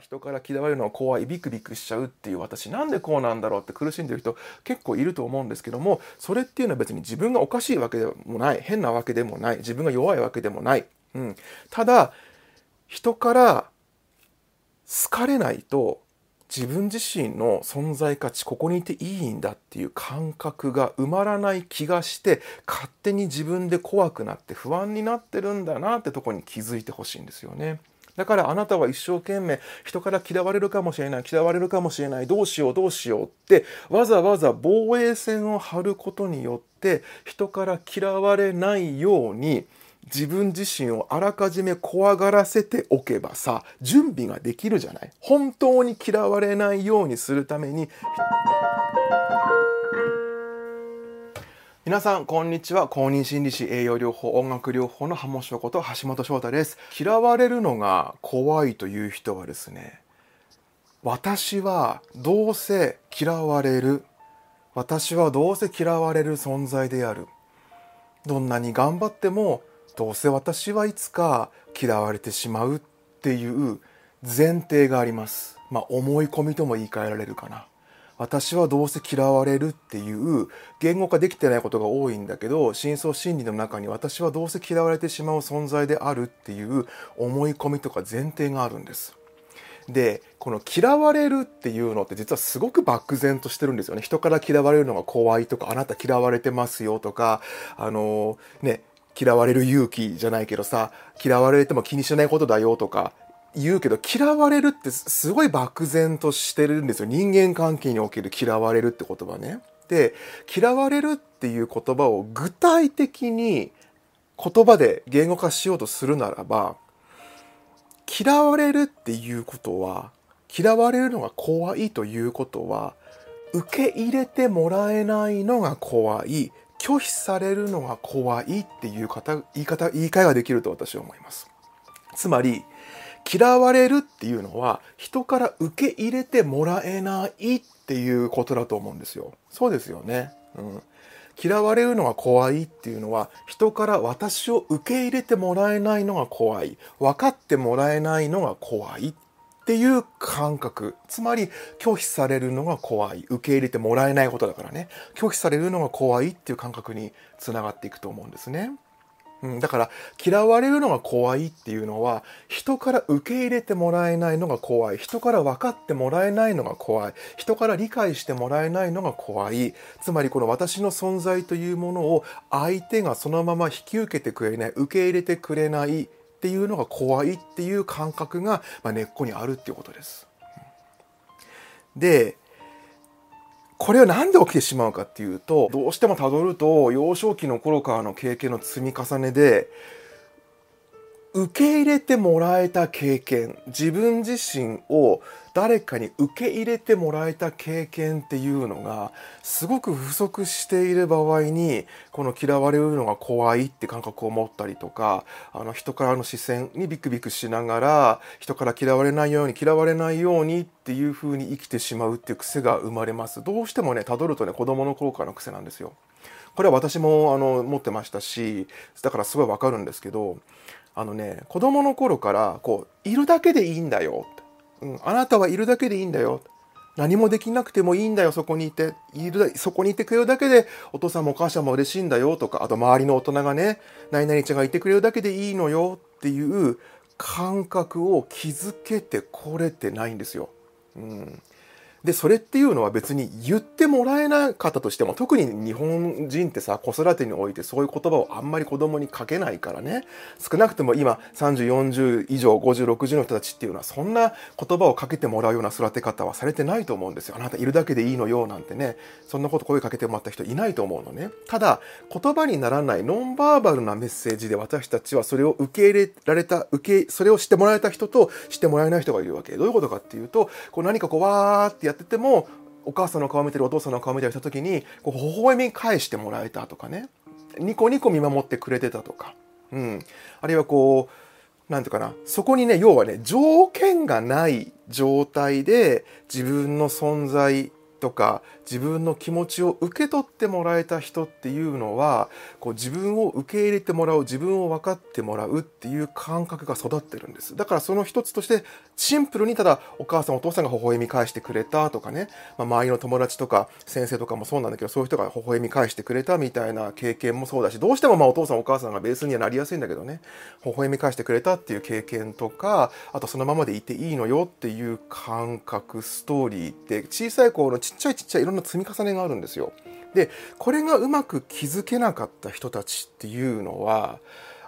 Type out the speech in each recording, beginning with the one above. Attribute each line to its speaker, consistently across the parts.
Speaker 1: 人から嫌われるのは怖いビクビクしちゃうっていう私なんでこうなんだろうって苦しんでる人結構いると思うんですけどもそれっていうのは別に自分がおかしいわけでもない変なわけでもない自分が弱いわけでもない、うん、ただ人から好かれないと自分自身の存在価値ここにいていいんだっていう感覚が埋まらない気がして勝手に自分で怖くなって不安になってるんだなってとこに気づいてほしいんですよね。だからあなたは一生懸命人から嫌われるかもしれない嫌われるかもしれないどうしようどうしようってわざわざ防衛線を張ることによって人から嫌われないように自分自身をあらかじめ怖がらせておけばさ準備ができるじゃない。本当に嫌われないようにするために皆さんこんにちは。公認心理師栄養療法音楽療法の浜翔こと橋本翔太です。嫌われるのが怖いという人はですね私はどうせ嫌われる私はどうせ嫌われる存在である。どんなに頑張ってもどうせ私はいつか嫌われてしまうっていう前提があります。まあ思い込みとも言い換えられるかな。私はどうせ嫌われるっていう言語化できてないことが多いんだけど深層心理の中に私はどうせ嫌われてしまう存在であるっていう思い込みとか前提があるんです。でこの嫌われるっていうのって実はすごく漠然としてるんですよね。人から嫌われるのが怖いとかあなた嫌われてますよとかあのね嫌われる勇気じゃないけどさ嫌われても気にしないことだよとか言うけど嫌われるってすごい漠然としてるんですよ。人間関係における嫌われるって言葉ね。で嫌われるっていう言葉を具体的に言葉で言語化しようとするならば嫌われるっていうことは嫌われるのが怖いということは受け入れてもらえないのが怖い。拒否されるのが怖いっていう言い方言い換えができると私は思います。つまり嫌われるっていうのは人から受け入れてもらえないっていうことだと思うんですよ。そうですよね、うん、嫌われるのが怖いっていうのは人から私を受け入れてもらえないのが怖い。分かってもらえないのが怖いっていう感覚。つまり拒否されるのが怖い。受け入れてもらえないことだからね。拒否されるのが怖いっていう感覚につながっていくと思うんですね。うん、だから嫌われるのが怖いっていうのは人から受け入れてもらえないのが怖い。人から分かってもらえないのが怖い。人から理解してもらえないのが怖い。つまりこの私の存在というものを相手がそのまま引き受けてくれない受け入れてくれないっていうのが怖いっていう感覚が、ま根っこにあるっていうことです。でこれは何で起きてしまうかっていうとどうしてもたどると幼少期の頃からの経験の積み重ねで受け入れてもらえた経験自分自身を誰かに受け入れてもらえた経験っていうのがすごく不足している場合にこの嫌われるのが怖いって感覚を持ったりとかあの人からの視線にビクビクしながら人から嫌われないように嫌われないようにっていう風に生きてしまうっていう癖が生まれます。どうしてもねたどるとね子供の頃からの癖なんですよ。これは私もあの持ってましたしだからすごいわかるんですけどあのね子供の頃からこういるだけでいいんだよ、うん、あなたはいるだけでいいんだよ。何もできなくてもいいんだよそこにいて。いるそこにいてくれるだけでお父さんもお母さんも嬉しいんだよとかあと周りの大人がね何々ちゃんがいてくれるだけでいいのよっていう感覚を築けてこれてないんですよ。うん、で、それっていうのは別に言ってもらえなかったとしても、特に日本人ってさ、子育てにおいてそういう言葉をあんまり子供にかけないからね、少なくとも今30、40以上、50、60の人たちっていうのは、そんな言葉をかけてもらうような育て方はされてないと思うんですよ。あなたいるだけでいいのよ、なんてね、そんなこと声かけてもらった人いないと思うのね。ただ、言葉にならないノンバーバルなメッセージで私たちはそれを受け入れられた、受け、それをしてもらえた人としてもらえない人がいるわけ。どういうことかっていうと、こう何かこうわーってややっててもお母さんの顔を見てるお父さんの顔を見たりした時にこう微笑み返してもらえたとかね。ニコニコ見守ってくれてたとか、うん、あるいはこうなんていうかな。そこにね要はね条件がない状態で自分の存在とか自分の気持ちを受け取ってもらえた人っていうのはこう自分を受け入れてもらう自分を分かってもらうっていう感覚が育ってるんです。だからその一つとしてシンプルにただお母さんお父さんが微笑み返してくれたとかね、まあ、周りの友達とか先生とかもそうなんだけどそういう人が微笑み返してくれたみたいな経験もそうだしどうしてもまあお父さんお母さんがベースにはなりやすいんだけどね微笑み返してくれたっていう経験とかあとそのままでいていいのよっていう感覚ストーリーって小さい頃のちっちゃいちっちゃいいろんな積み重ねがあるんですよ。でこれがうまく気づけなかった人たちっていうのは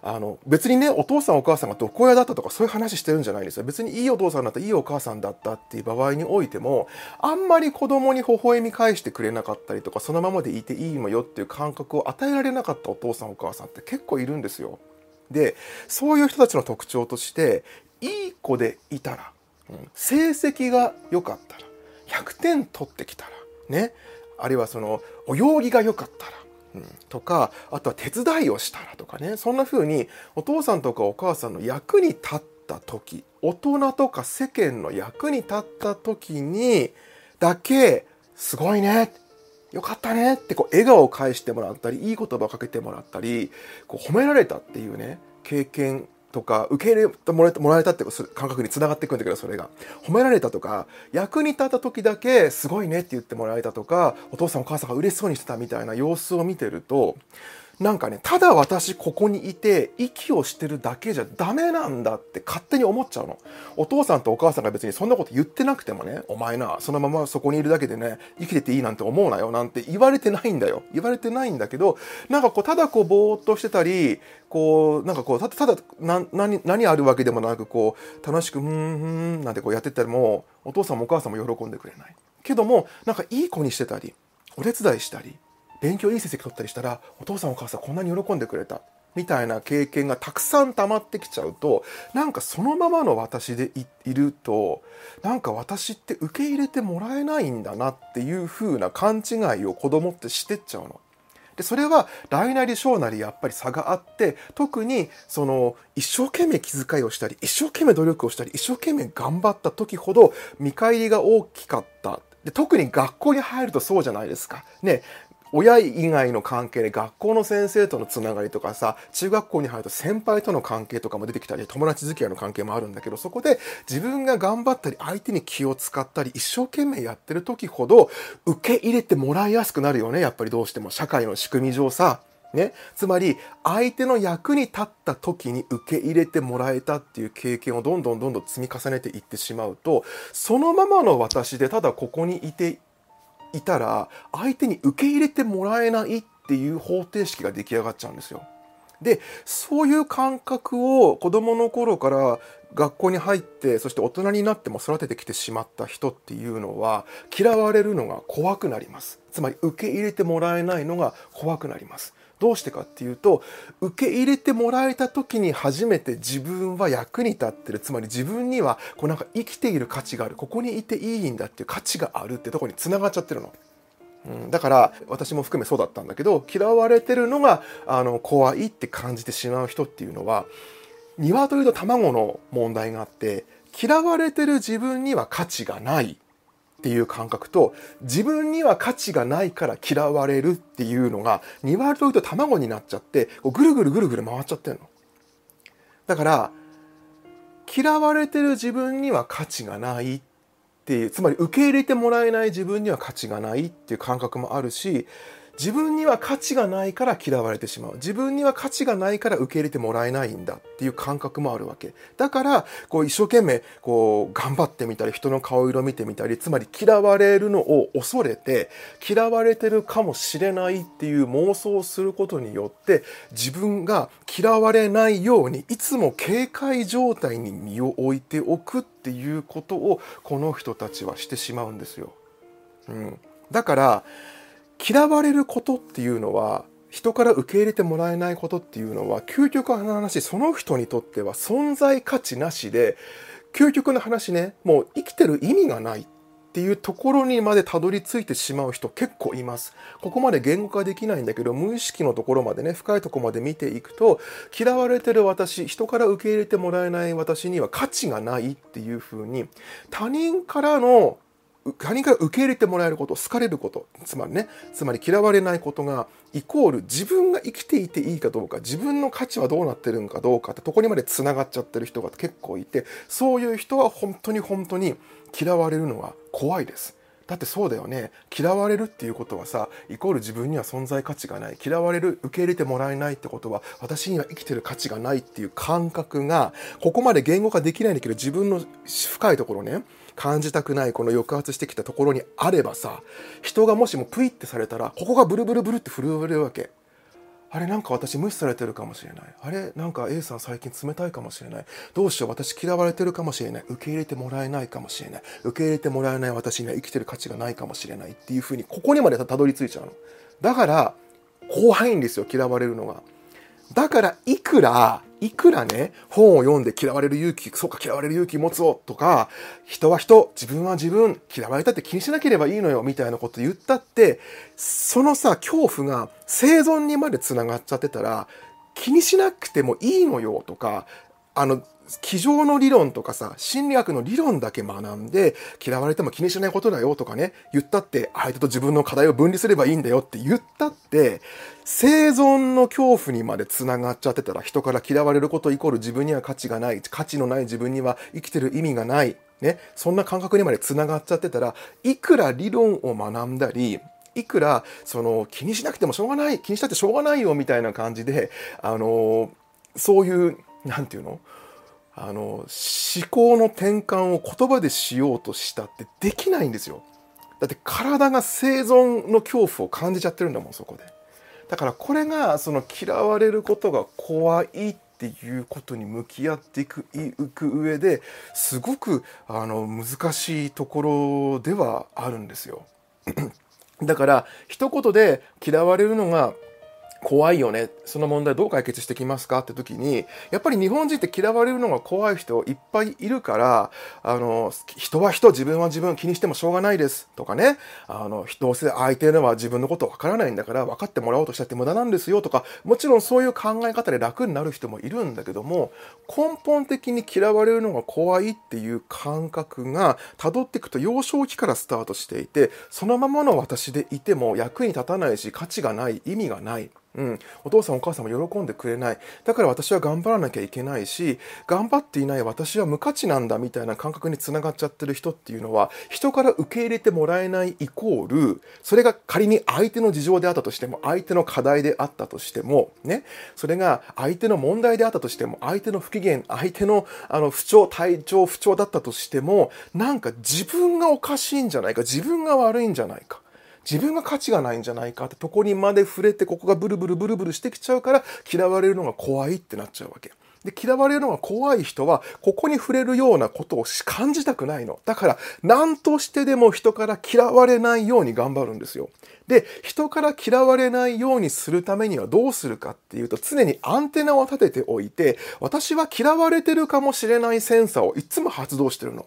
Speaker 1: あの別にねお父さんお母さんが毒親だったとかそういう話してるんじゃないんですよ別にいいお父さんだったいいお母さんだったっていう場合においてもあんまり子供に微笑み返してくれなかったりとかそのままでいていいのよっていう感覚を与えられなかったお父さんお母さんって結構いるんですよ。でそういう人たちの特徴としていい子でいたら、うん、成績が良かったら100点取ってきたらねあるいはその泳ぎが良かったら、うん、とかあとは手伝いをしたらとかねそんな風にお父さんとかお母さんの役に立った時大人とか世間の役に立った時にだけすごいねよかったねってこう笑顔を返してもらったりいい言葉をかけてもらったりこう褒められたっていうね経験とか受け入れてもらえたもらえたって感覚につながっていくんだけどそれが。褒められたとか役に立った時だけすごいねって言ってもらえたとかお父さんお母さんが嬉しそうにしてたみたいな様子を見てるとなんかねただ私ここにいて息をしてるだけじゃダメなんだって勝手に思っちゃうの。お父さんとお母さんが別にそんなこと言ってなくてもねお前なそのままそこにいるだけでね生きてていいなんて思うなよなんて言われてないんだよ。言われてないんだけどなんかこうただこうぼーっとしてたりこうなんかこうただただな何何あるわけでもなくこう楽しく「ふんふん」なんてこうやってたらもお父さんもお母さんも喜んでくれない。けどもなんかいい子にしてたりお手伝いしたり勉強いい成績取ったりしたらお父さんお母さんこんなに喜んでくれたみたいな経験がたくさん溜まってきちゃうとなんかそのままの私でいるとなんか私って受け入れてもらえないんだなっていう風な勘違いを子供ってしてっちゃうの。でそれは大なり小なりやっぱり差があって特にその一生懸命気遣いをしたり一生懸命努力をしたり一生懸命頑張った時ほど見返りが大きかったで特に学校に入るとそうじゃないですか。ね、親以外の関係で学校の先生とのつながりとかさ中学校に入ると先輩との関係とかも出てきたり友達付き合いの関係もあるんだけどそこで自分が頑張ったり相手に気を使ったり一生懸命やってる時ほど受け入れてもらいやすくなるよねやっぱりどうしても社会の仕組み上さ。ね、つまり相手の役に立った時に受け入れてもらえたっていう経験をどんどんどんどん積み重ねていってしまうとそのままの私でただここにいていたら相手に受け入れてもらえないっていう方程式が出来上がっちゃうんですよ。でそういう感覚を子どもの頃から学校に入ってそして大人になっても育ててきてしまった人っていうのは嫌われるのが怖くなりますつまり受け入れてもらえないのが怖くなりますどうしてかっていうと受け入れてもらえた時に初めて自分は役に立ってる。つまり自分にはこうなんか生きている価値がある。ここにいていいんだっていう価値があるってとこにつながっちゃってるの。うん、だから私も含めそうだったんだけど嫌われてるのがあの怖いって感じてしまう人っていうのは鶏と卵の問題があって嫌われてる自分には価値がない。っていう感覚と自分には価値がないから嫌われるっていうのが鶏と卵になっちゃってこうぐるぐるぐるぐる回っちゃってるの。だから嫌われてる自分には価値がないっていうつまり受け入れてもらえない自分には価値がないっていう感覚もあるし自分には価値がないから嫌われてしまう。自分には価値がないから受け入れてもらえないんだっていう感覚もあるわけ。だからこう一生懸命こう頑張ってみたり人の顔色見てみたりつまり嫌われるのを恐れて嫌われてるかもしれないっていう妄想をすることによって自分が嫌われないようにいつも警戒状態に身を置いておくっていうことをこの人たちはしてしまうんですよ。うん、だから嫌われることっていうのは人から受け入れてもらえないことっていうのは究極の話その人にとっては存在価値なしで究極の話ねもう生きてる意味がないっていうところにまでたどり着いてしまう人結構います。ここまで言語化できないんだけど無意識のところまでね深いところまで見ていくと嫌われてる私人から受け入れてもらえない私には価値がないっていうふうに他人からの他人から受け入れてもらえること好かれること。つまりねつまり嫌われないことがイコール自分が生きていていいかどうか自分の価値はどうなってるのかどうかってとこにまでつながっちゃってる人が結構いてそういう人は本当に本当に嫌われるのが怖いです。だってそうだよね。嫌われるっていうことはさイコール自分には存在価値がない。嫌われる受け入れてもらえないってことは私には生きてる価値がないっていう感覚がここまで言語化できないんだけど自分の深いところね感じたくないこの抑圧してきたところにあればさ人がもしもプイってされたらここがブルブルブルって震えるわけ。あれなんか私無視されてるかもしれない。あれなんか A さん最近冷たいかもしれない。どうしよう私嫌われてるかもしれない。受け入れてもらえないかもしれない。受け入れてもらえない私には生きてる価値がないかもしれない。っていうふうにここにまでたどり着いちゃうの。だから怖いんですよ嫌われるのが。だからいくらいくらね、本を読んで嫌われる勇気、そうか嫌われる勇気持つをとか、人は人、自分は自分、嫌われたって気にしなければいいのよ、みたいなこと言ったって、そのさ、恐怖が生存にまで繋がっちゃってたら、気にしなくてもいいのよとか、あの、机上の理論とかさ、心理学の理論だけ学んで、嫌われても気にしないことだよとかね、言ったって、相手と自分の課題を分離すればいいんだよって言ったって、生存の恐怖にまで繋がっちゃってたら、人から嫌われることイコール自分には価値がない、価値のない自分には生きてる意味がない、ね、そんな感覚にまで繋がっちゃってたら、いくら理論を学んだり、いくら、その、気にしなくてもしょうがない、気にしたってしょうがないよみたいな感じで、あの、そういう、なんていうの？あの思考の転換を言葉でしようとしたってできないんですよ。だって体が生存の恐怖を感じちゃってるんだもんそこで。だからこれがその嫌われることが怖いっていうことに向き合っていくいく上ですごくあの難しいところではあるんですよ。だから一言で嫌われるのが怖いよねその問題どう解決してきますかって時にやっぱり日本人って嫌われるのが怖い人いっぱいいるからあの人は人自分は自分気にしてもしょうがないですとかねあのどうせ相手のは自分のことわからないんだから分かってもらおうとしたって無駄なんですよとかもちろんそういう考え方で楽になる人もいるんだけども根本的に嫌われるのが怖いっていう感覚が辿っていくと幼少期からスタートしていてそのままの私でいても役に立たないし価値がない意味がない。うん、お父さんお母さんも喜んでくれない。だから私は頑張らなきゃいけないし頑張っていない私は無価値なんだみたいな感覚につながっちゃってる人っていうのは人から受け入れてもらえないイコールそれが仮に相手の事情であったとしても相手の課題であったとしてもね。それが相手の問題であったとしても相手の不機嫌相手のあの不調体調不調だったとしてもなんか自分がおかしいんじゃないか自分が悪いんじゃないか。自分が価値がないんじゃないかってとこにまで触れてここがブルブルブルブルしてきちゃうから嫌われるのが怖いってなっちゃうわけ。で、嫌われるのが怖い人は、ここに触れるようなことを感じたくないの。だから、何としてでも人から嫌われないように頑張るんですよ。で、人から嫌われないようにするためにはどうするかっていうと、常にアンテナを立てておいて、私は嫌われてるかもしれないセンサーをいつも発動してるの。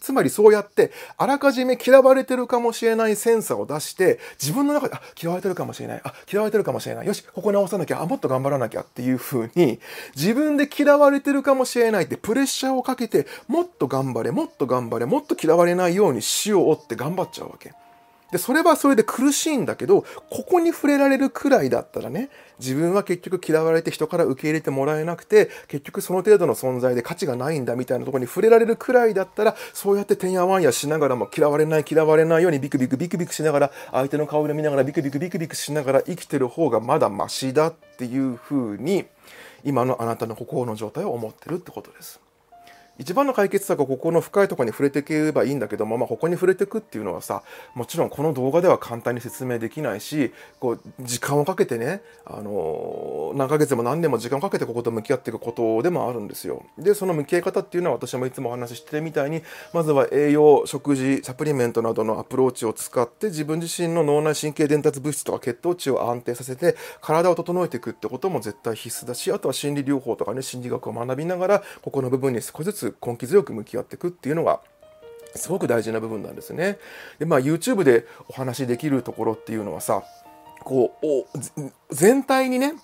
Speaker 1: つまりそうやってあらかじめ嫌われてるかもしれないセンサーを出して自分の中であ嫌われてるかもしれない。あ嫌われてるかもしれない。よしここ直さなきゃ。あもっと頑張らなきゃ。っていう風に自分で嫌われてるかもしれないってプレッシャーをかけてもっと頑張れもっと頑張れもっと嫌われないようにしようって頑張っちゃうわけ。で、それはそれで苦しいんだけど、ここに触れられるくらいだったらね、自分は結局嫌われて人から受け入れてもらえなくて、結局その程度の存在で価値がないんだみたいなところに触れられるくらいだったら、そうやっててんやわんやしながらも嫌われない嫌われないようにビクビクビクビクしながら、相手の顔色見ながらビクビクビクビクしながら生きてる方がまだマシだっていうふうに、今のあなたの心の状態を思ってるってことです。一番の解決策はここの深いところに触れていけばいいんだけども、まあ、ここに触れていくっていうのはさもちろんこの動画では簡単に説明できないしこう時間をかけてね、あの何ヶ月も何年も時間をかけてここと向き合っていくことでもあるんですよ。でその向き合い方っていうのは私もいつもお話ししてるみたいにまずは栄養食事サプリメントなどのアプローチを使って自分自身の脳内神経伝達物質とか血糖値を安定させて体を整えていくってことも絶対必須だしあとは心理療法とかね心理学を学びながらここの部分に少しずつ根気強く向き合っていくっていうのがすごく大事な部分なんですね。でまあ YouTube でお話しできるところっていうのはさこう全体にね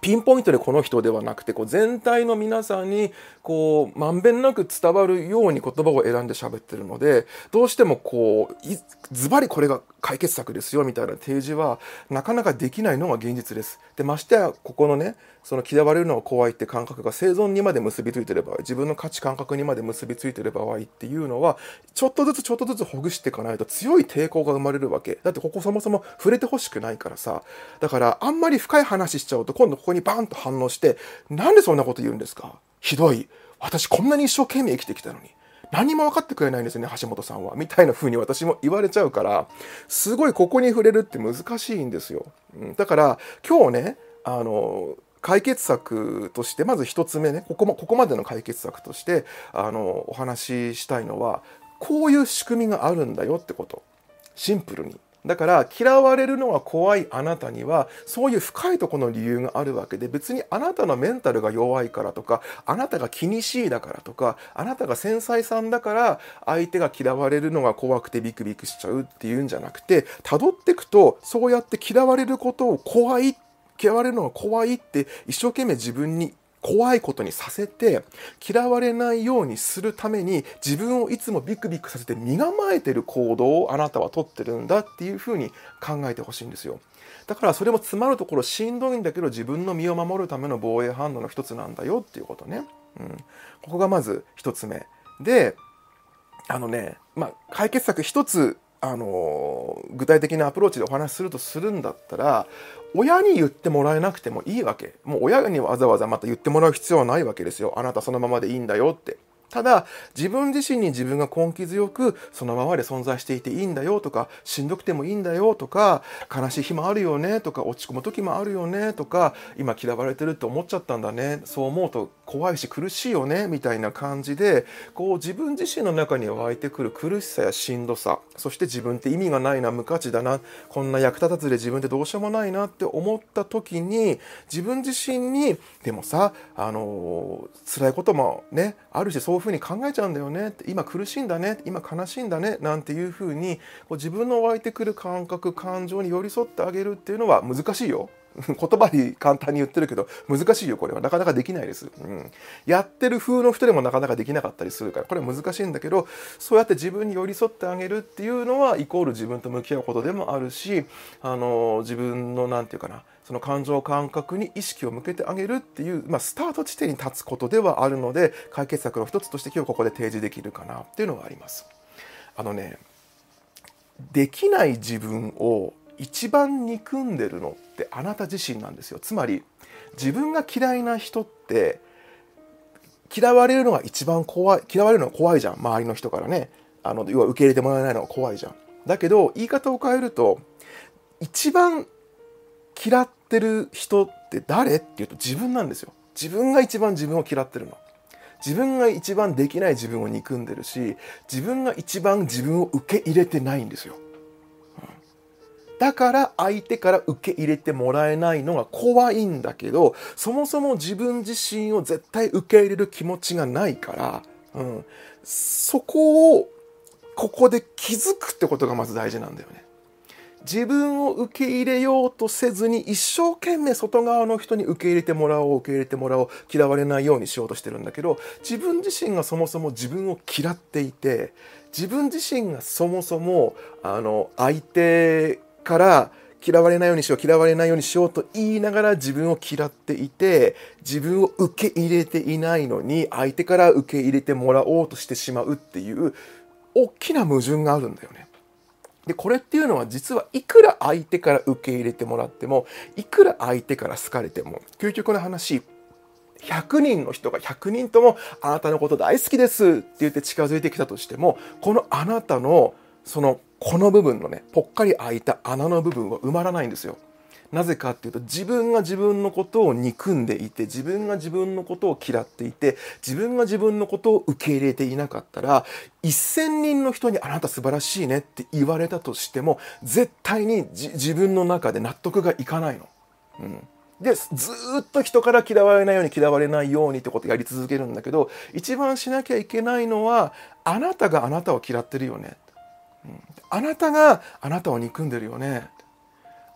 Speaker 1: ピンポイントでこの人ではなくてこう全体の皆さんにこうまんべんなく伝わるように言葉を選んで喋ってるのでどうしてもこうズバリこれが解決策ですよみたいな提示はなかなかできないのが現実です。でましてやここのねその嫌われるのが怖いって感覚が生存にまで結びついてる場合自分の価値感覚にまで結びついてる場合っていうのはちょっとずつちょっとずつほぐしていかないと強い抵抗が生まれるわけ。だってここそもそも触れてほしくないからさ。だからあんまり深い話しちゃうと今度ここにバンと反応してなんでそんなこと言うんですか？ひどい。私こんなに一生懸命生きてきたのに。何も分かってくれないんですよね橋本さんは。みたいな風に私も言われちゃうからすごいここに触れるって難しいんですよ、うん、だから今日ねあの解決策としてまず一つ目ねここもここまでの解決策としてあのお話ししたいのはこういう仕組みがあるんだよってこと。シンプルに。だから嫌われるのが怖いあなたにはそういう深いとこの理由があるわけで別にあなたのメンタルが弱いからとかあなたが気にしいだからとかあなたが繊細さんだから相手が嫌われるのが怖くてビクビクしちゃうっていうんじゃなくて辿ってくとそうやって嫌われることを怖い嫌われるのが怖いって一生懸命自分に怖いことにさせて嫌われないようにするために自分をいつもビクビクさせて身構えてる行動をあなたはとってるんだっていうふうに考えてほしいんですよ。だからそれも詰まるところしんどいんだけど自分の身を守るための防衛反応の一つなんだよっていうことね、うん、ここがまず一つ目であのねまあ解決策一つあの具体的なアプローチでお話しするとするんだったら親に言ってもらえなくてもいいわけ。もう親にわざわざまた言ってもらう必要はないわけですよ。あなたそのままでいいんだよって。ただ自分自身に自分が根気強くそのままで存在していていいんだよとかしんどくてもいいんだよとか悲しい日もあるよねとか落ち込む時もあるよねとか今嫌われてるって思っちゃったんだね。そう思うと怖いし苦しいよねみたいな感じでこう自分自身の中に湧いてくる苦しさやしんどさそして自分って意味がないな無価値だなこんな役立たずで自分ってどうしようもないなって思った時に自分自身にでもさあの辛いこともねあるしそういうふうに考えちゃうんだよね今苦しいんだね今悲しいんだねなんていうふうにこう自分の湧いてくる感覚感情に寄り添ってあげるっていうのは難しいよ。言葉に簡単に言ってるけど難しいよこれは。なかなかできないです、うん、やってる風の人でもなかなかできなかったりするからこれは難しいんだけどそうやって自分に寄り添ってあげるっていうのはイコール自分と向き合うことでもあるしあの自分の何て言うかなその感情感覚に意識を向けてあげるっていう、まあ、スタート地点に立つことではあるので解決策の一つとして今日ここで提示できるかなっていうのがあります。あのねできない自分を一番憎んでるのってあなた自身なんですよ。つまり自分が嫌いな人って嫌われるのが一番怖い嫌われるのが怖いじゃん。周りの人からね。あの要は受け入れてもらえないのが怖いじゃん。だけど言い方を変えると一番嫌ってる人って誰っていうと自分なんですよ。自分が一番自分を嫌ってるの。自分が一番できない自分を憎んでるし自分が一番自分を受け入れてないんですよ、だから相手から受け入れてもらえないのが怖いんだけどそもそも自分自身を絶対受け入れる気持ちがないから、うん、そこをここで気づくってことがまず大事なんだよね。自分を受け入れようとせずに一生懸命外側の人に受け入れてもらおう受け入れてもらおう嫌われないようにしようとしてるんだけど自分自身がそもそも自分を嫌っていて自分自身がそもそもあの相手から嫌われないようにしよう嫌われないようにしようと言いながら自分を嫌っていて自分を受け入れていないのに相手から受け入れてもらおうとしてしまうっていう大きな矛盾があるんだよね。でこれっていうのは実はいくら相手から受け入れてもらってもいくら相手から好かれても究極の話100人の人が100人ともあなたのこと大好きですって言って近づいてきたとしてもこのあなたのそのこの部分のねぽっかり開いた穴の部分は埋まらないんですよ。なぜかっていうと自分が自分のことを憎んでいて自分が自分のことを嫌っていて自分が自分のことを受け入れていなかったら1,000人の人に「あなた素晴らしいね」って言われたとしても絶対に自分の中で納得がいかないの。うんでずっと人から嫌われないように嫌われないようにってことをやり続けるんだけど一番しなきゃいけないのはあなたがあなたを嫌ってるよね、うん、あなたがあなたを憎んでるよね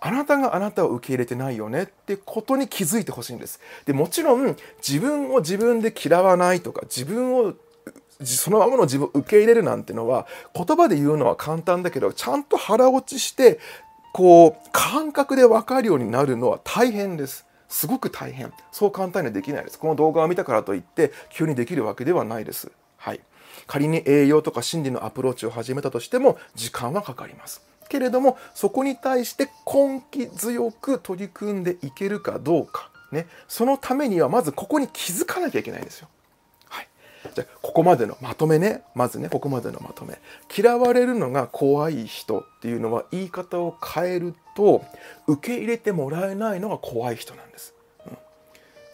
Speaker 1: あなたがあなたを受け入れてないよねってことに気づいてほしいんです。でもちろん自分を自分で嫌わないとか自分をそのままの自分を受け入れるなんてのは言葉で言うのは簡単だけどちゃんと腹落ちしてこう感覚で分かるようになるのは大変です。すごく大変。そう簡単にはできないです。この動画を見たからといって急にできるわけではないです。仮に栄養とか心理のアプローチを始めたとしても時間はかかります。けれどもそこに対して根気強く取り組んでいけるかどうか、ね、そのためにはまずここに気づかなきゃいけないんですよ。はい、じゃあここまでのまとめねまずねここまでのまとめ嫌われるのが怖い人っていうのは言い方を変えると受け入れてもらえないのが怖い人なんです。うん、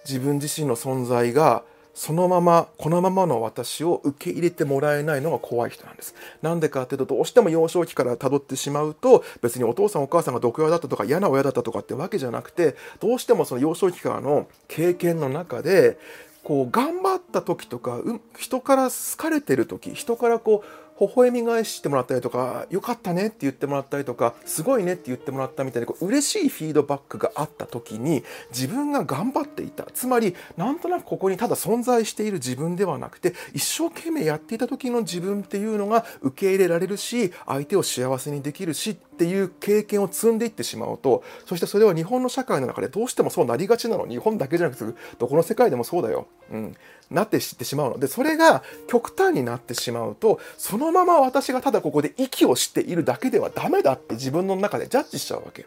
Speaker 1: 自分自身の存在がそのままこのままの私を受け入れてもらえないのが怖い人なんです。なんでかっていうとどうしても幼少期からたどってしまうと別にお父さんお母さんが毒親だったとか嫌な親だったとかってわけじゃなくてどうしてもその幼少期からの経験の中でこう頑張った時とか人から好かれてる時人からこう微笑み返してもらったりとか、よかったねって言ってもらったりとか、すごいねって言ってもらったみたいな、こう嬉しいフィードバックがあった時に、自分が頑張っていた。つまり、なんとなくここにただ存在している自分ではなくて、一生懸命やっていた時の自分っていうのが受け入れられるし、相手を幸せにできるしっていう経験を積んでいってしまうと、そしてそれは日本の社会の中でどうしてもそうなりがちなの。日本だけじゃなくて、どこの世界でもそうだよ。うん。なって知ってしまうので、それが極端になってしまうと、そのまま私がただここで息をしているだけではダメだって自分の中でジャッジしちゃうわけ。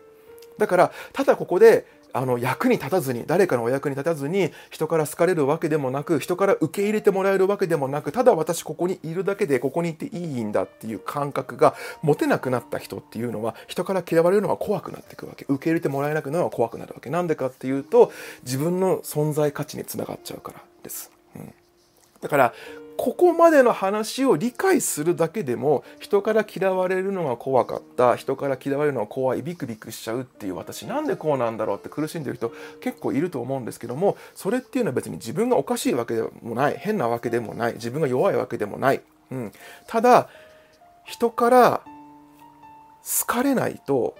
Speaker 1: だから、ただここであの役に立たずに誰かのお役に立たずに人から好かれるわけでもなく人から受け入れてもらえるわけでもなくただ私ここにいるだけでここにいていいんだっていう感覚が持てなくなった人っていうのは人から嫌われるのが怖くなっていくわけ。受け入れてもらえなくなるのは怖くなるわけ。なんでかっていうと自分の存在価値につながっちゃうからです。うん、だからここまでの話を理解するだけでも人から嫌われるのが怖かった人から嫌われるのが怖いビクビクしちゃうっていう私なんでこうなんだろうって苦しんでる人結構いると思うんですけどもそれっていうのは別に自分がおかしいわけでもない変なわけでもない自分が弱いわけでもない、うん、ただ人から好かれないと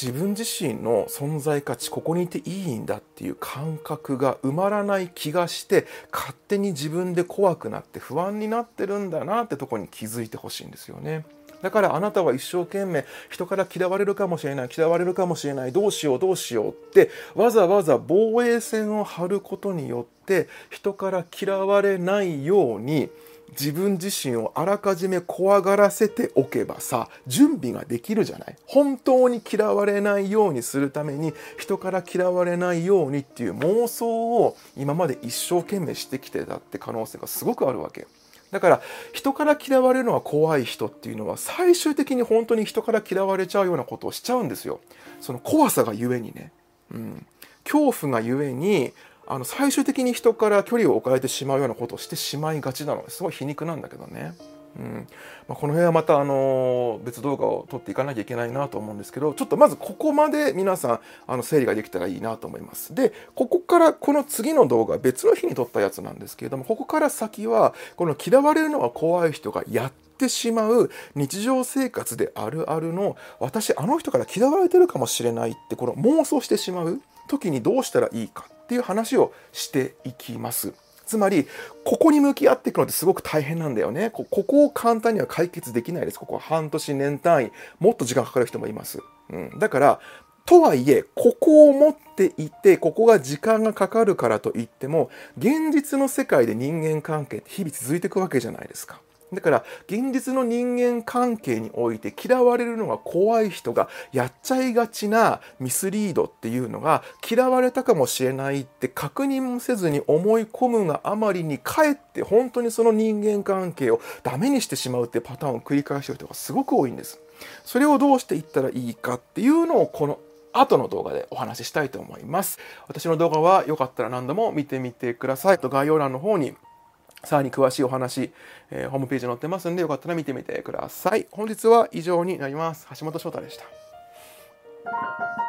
Speaker 1: 自分自身の存在価値ここにいていいんだっていう感覚が埋まらない気がして勝手に自分で怖くなって不安になってるんだなってとこに気づいてほしいんですよね。だからあなたは一生懸命人から嫌われるかもしれない嫌われるかもしれないどうしようどうしようってわざわざ防衛線を張ることによって人から嫌われないように自分自身をあらかじめ怖がらせておけばさ準備ができるじゃない？本当に嫌われないようにするために人から嫌われないようにっていう妄想を今まで一生懸命してきてたって可能性がすごくあるわけ。だから人から嫌われるのは怖い人っていうのは最終的に本当に人から嫌われちゃうようなことをしちゃうんですよ。その怖さがゆえにね、うん、恐怖がゆえにあの最終的に人から距離を置かれてしまうようなことをしてしまいがちなのですごい皮肉なんだけどね。うん。まあ、この辺はまたあの別動画を撮っていかなきゃいけないなと思うんですけどちょっとまずここまで皆さんあの整理ができたらいいなと思います。でここからこの次の動画別の日に撮ったやつなんですけれどもここから先はこの嫌われるのが怖い人がやってしまう日常生活であるあるの私あの人から嫌われてるかもしれないってこの妄想してしまう時にどうしたらいいか。っていう話をしていきます。つまり、ここに向き合っていくのってすごく大変なんだよね。ここを簡単には解決できないです。ここは半年、年単位、もっと時間かかる人もいます。うん、だから、とはいえ、ここを持っていて、ここが時間がかかるからといっても、現実の世界で人間関係って日々続いていくわけじゃないですか。だから現実の人間関係において嫌われるのが怖い人がやっちゃいがちなミスリードっていうのが嫌われたかもしれないって確認もせずに思い込むがあまりにかえって本当にその人間関係をダメにしてしまうってパターンを繰り返してる人がすごく多いんです。それをどうしていったらいいかっていうのをこの後の動画でお話ししたいと思います。私の動画はよかったら何度も見てみてください。概要欄の方にさらに詳しいお話、えー、ホームページ載ってますんで、よかったら見てみてください。本日は以上になります。橋本翔太でした。